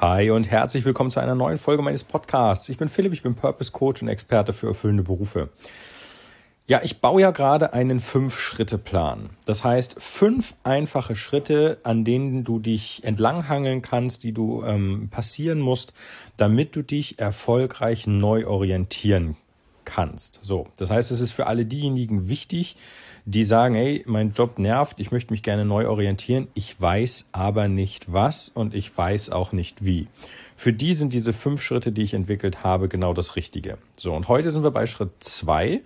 Hi und herzlich willkommen zu einer neuen Folge meines Podcasts. Ich bin Philipp, ich bin Purpose Coach und Experte für erfüllende Berufe. Ja, ich baue ja gerade einen Fünf-Schritte-Plan. Das heißt, fünf einfache Schritte, an denen du dich entlanghangeln kannst, die du ähm, passieren musst, damit du dich erfolgreich neu orientieren kannst. So, das heißt, es ist für alle diejenigen wichtig, die sagen, hey, mein Job nervt, ich möchte mich gerne neu orientieren, ich weiß aber nicht was und ich weiß auch nicht wie. Für die sind diese fünf Schritte, die ich entwickelt habe, genau das Richtige. So, und heute sind wir bei Schritt zwei.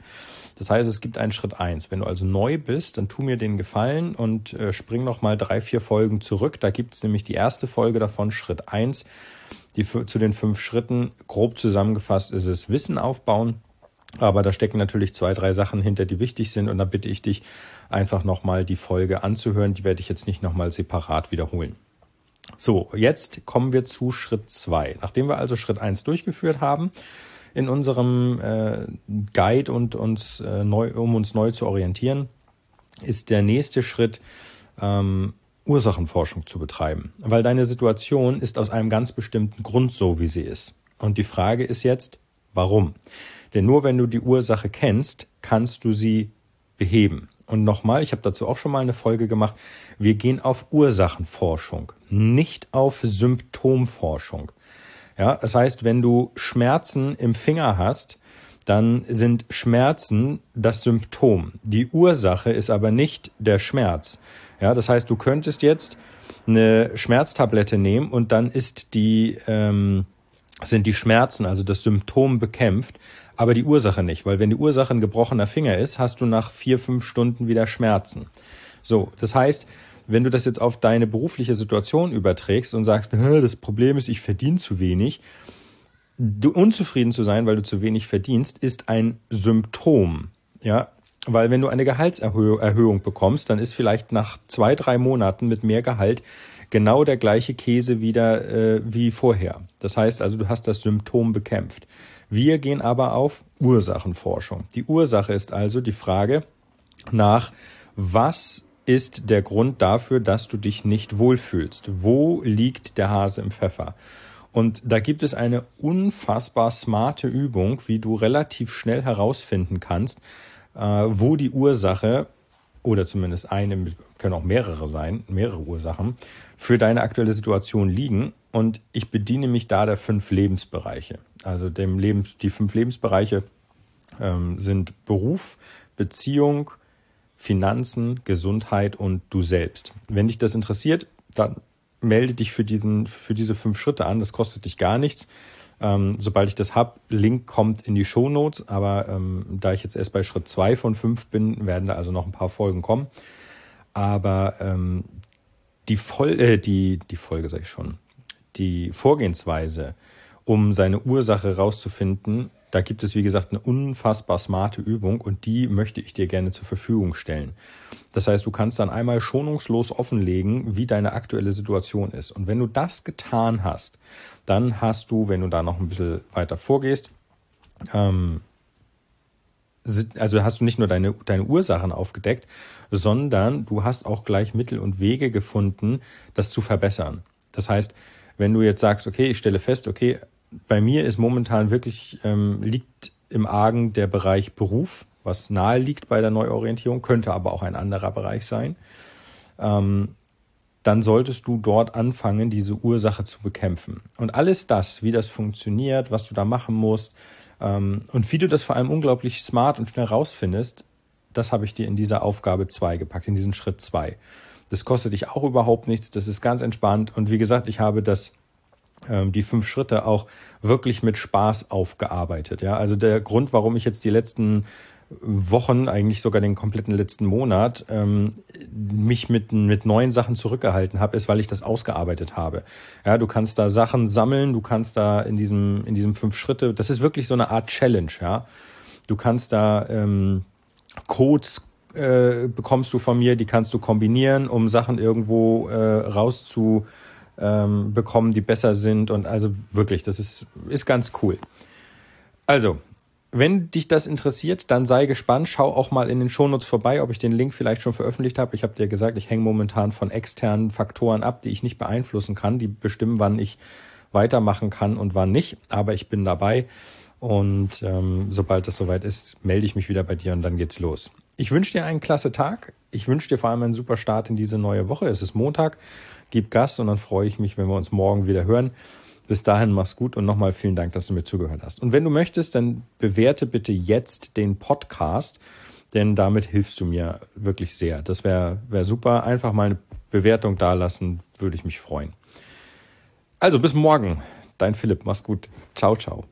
Das heißt, es gibt einen Schritt eins. Wenn du also neu bist, dann tu mir den Gefallen und äh, spring noch mal drei, vier Folgen zurück. Da gibt es nämlich die erste Folge davon, Schritt eins, die zu den fünf Schritten. Grob zusammengefasst ist es Wissen aufbauen. Aber da stecken natürlich zwei, drei Sachen hinter, die wichtig sind. Und da bitte ich dich einfach nochmal die Folge anzuhören. Die werde ich jetzt nicht nochmal separat wiederholen. So, jetzt kommen wir zu Schritt zwei. Nachdem wir also Schritt eins durchgeführt haben in unserem äh, Guide und uns äh, neu, um uns neu zu orientieren, ist der nächste Schritt ähm, Ursachenforschung zu betreiben. Weil deine Situation ist aus einem ganz bestimmten Grund so, wie sie ist. Und die Frage ist jetzt, warum? Denn nur wenn du die Ursache kennst, kannst du sie beheben. Und nochmal, ich habe dazu auch schon mal eine Folge gemacht, wir gehen auf Ursachenforschung, nicht auf Symptomforschung. Ja, das heißt, wenn du Schmerzen im Finger hast, dann sind Schmerzen das Symptom. Die Ursache ist aber nicht der Schmerz. Ja, das heißt, du könntest jetzt eine Schmerztablette nehmen und dann ist die ähm, sind die Schmerzen, also das Symptom bekämpft, aber die Ursache nicht, weil wenn die Ursache ein gebrochener Finger ist, hast du nach vier, fünf Stunden wieder Schmerzen. So, das heißt, wenn du das jetzt auf deine berufliche Situation überträgst und sagst, das Problem ist, ich verdiene zu wenig, du unzufrieden zu sein, weil du zu wenig verdienst, ist ein Symptom. Ja, weil wenn du eine Gehaltserhöhung bekommst, dann ist vielleicht nach zwei, drei Monaten mit mehr Gehalt genau der gleiche Käse wieder äh, wie vorher. Das heißt also, du hast das Symptom bekämpft. Wir gehen aber auf Ursachenforschung. Die Ursache ist also die Frage nach, was ist der Grund dafür, dass du dich nicht wohlfühlst? Wo liegt der Hase im Pfeffer? Und da gibt es eine unfassbar smarte Übung, wie du relativ schnell herausfinden kannst, wo die Ursache oder zumindest eine, können auch mehrere sein, mehrere Ursachen, für deine aktuelle Situation liegen. Und ich bediene mich da der fünf Lebensbereiche. Also dem Lebens, die fünf Lebensbereiche ähm, sind Beruf, Beziehung, Finanzen, Gesundheit und du selbst. Wenn dich das interessiert, dann melde dich für diesen, für diese fünf Schritte an. Das kostet dich gar nichts. Ähm, sobald ich das hab, Link kommt in die Show Notes, aber ähm, da ich jetzt erst bei Schritt zwei von fünf bin, werden da also noch ein paar Folgen kommen. Aber ähm, die, Voll äh, die, die Folge sag ich schon, die Vorgehensweise, um seine Ursache rauszufinden, da gibt es, wie gesagt, eine unfassbar smarte Übung und die möchte ich dir gerne zur Verfügung stellen. Das heißt, du kannst dann einmal schonungslos offenlegen, wie deine aktuelle Situation ist. Und wenn du das getan hast, dann hast du, wenn du da noch ein bisschen weiter vorgehst, ähm, also hast du nicht nur deine, deine Ursachen aufgedeckt, sondern du hast auch gleich Mittel und Wege gefunden, das zu verbessern. Das heißt, wenn du jetzt sagst, okay, ich stelle fest, okay, bei mir ist momentan wirklich, ähm, liegt im Argen der Bereich Beruf, was nahe liegt bei der Neuorientierung, könnte aber auch ein anderer Bereich sein. Ähm, dann solltest du dort anfangen, diese Ursache zu bekämpfen. Und alles das, wie das funktioniert, was du da machen musst ähm, und wie du das vor allem unglaublich smart und schnell rausfindest, das habe ich dir in dieser Aufgabe 2 gepackt, in diesen Schritt 2. Das kostet dich auch überhaupt nichts, das ist ganz entspannt. Und wie gesagt, ich habe das die fünf Schritte auch wirklich mit Spaß aufgearbeitet. Ja, also der Grund, warum ich jetzt die letzten Wochen, eigentlich sogar den kompletten letzten Monat, ähm, mich mit, mit neuen Sachen zurückgehalten habe, ist, weil ich das ausgearbeitet habe. Ja, du kannst da Sachen sammeln, du kannst da in diesem, in diesem fünf Schritte, das ist wirklich so eine Art Challenge, ja. Du kannst da ähm, Codes äh, bekommst du von mir, die kannst du kombinieren, um Sachen irgendwo äh, rauszu ähm, bekommen, die besser sind. Und also wirklich, das ist, ist ganz cool. Also, wenn dich das interessiert, dann sei gespannt. Schau auch mal in den Shownotes vorbei, ob ich den Link vielleicht schon veröffentlicht habe. Ich habe dir gesagt, ich hänge momentan von externen Faktoren ab, die ich nicht beeinflussen kann, die bestimmen, wann ich weitermachen kann und wann nicht. Aber ich bin dabei und ähm, sobald es soweit ist, melde ich mich wieder bei dir und dann geht's los. Ich wünsche dir einen klasse Tag. Ich wünsche dir vor allem einen super Start in diese neue Woche. Es ist Montag. Gib Gas und dann freue ich mich, wenn wir uns morgen wieder hören. Bis dahin mach's gut und nochmal vielen Dank, dass du mir zugehört hast. Und wenn du möchtest, dann bewerte bitte jetzt den Podcast, denn damit hilfst du mir wirklich sehr. Das wäre wär super. Einfach mal eine Bewertung dalassen, würde ich mich freuen. Also bis morgen. Dein Philipp, mach's gut. Ciao, ciao.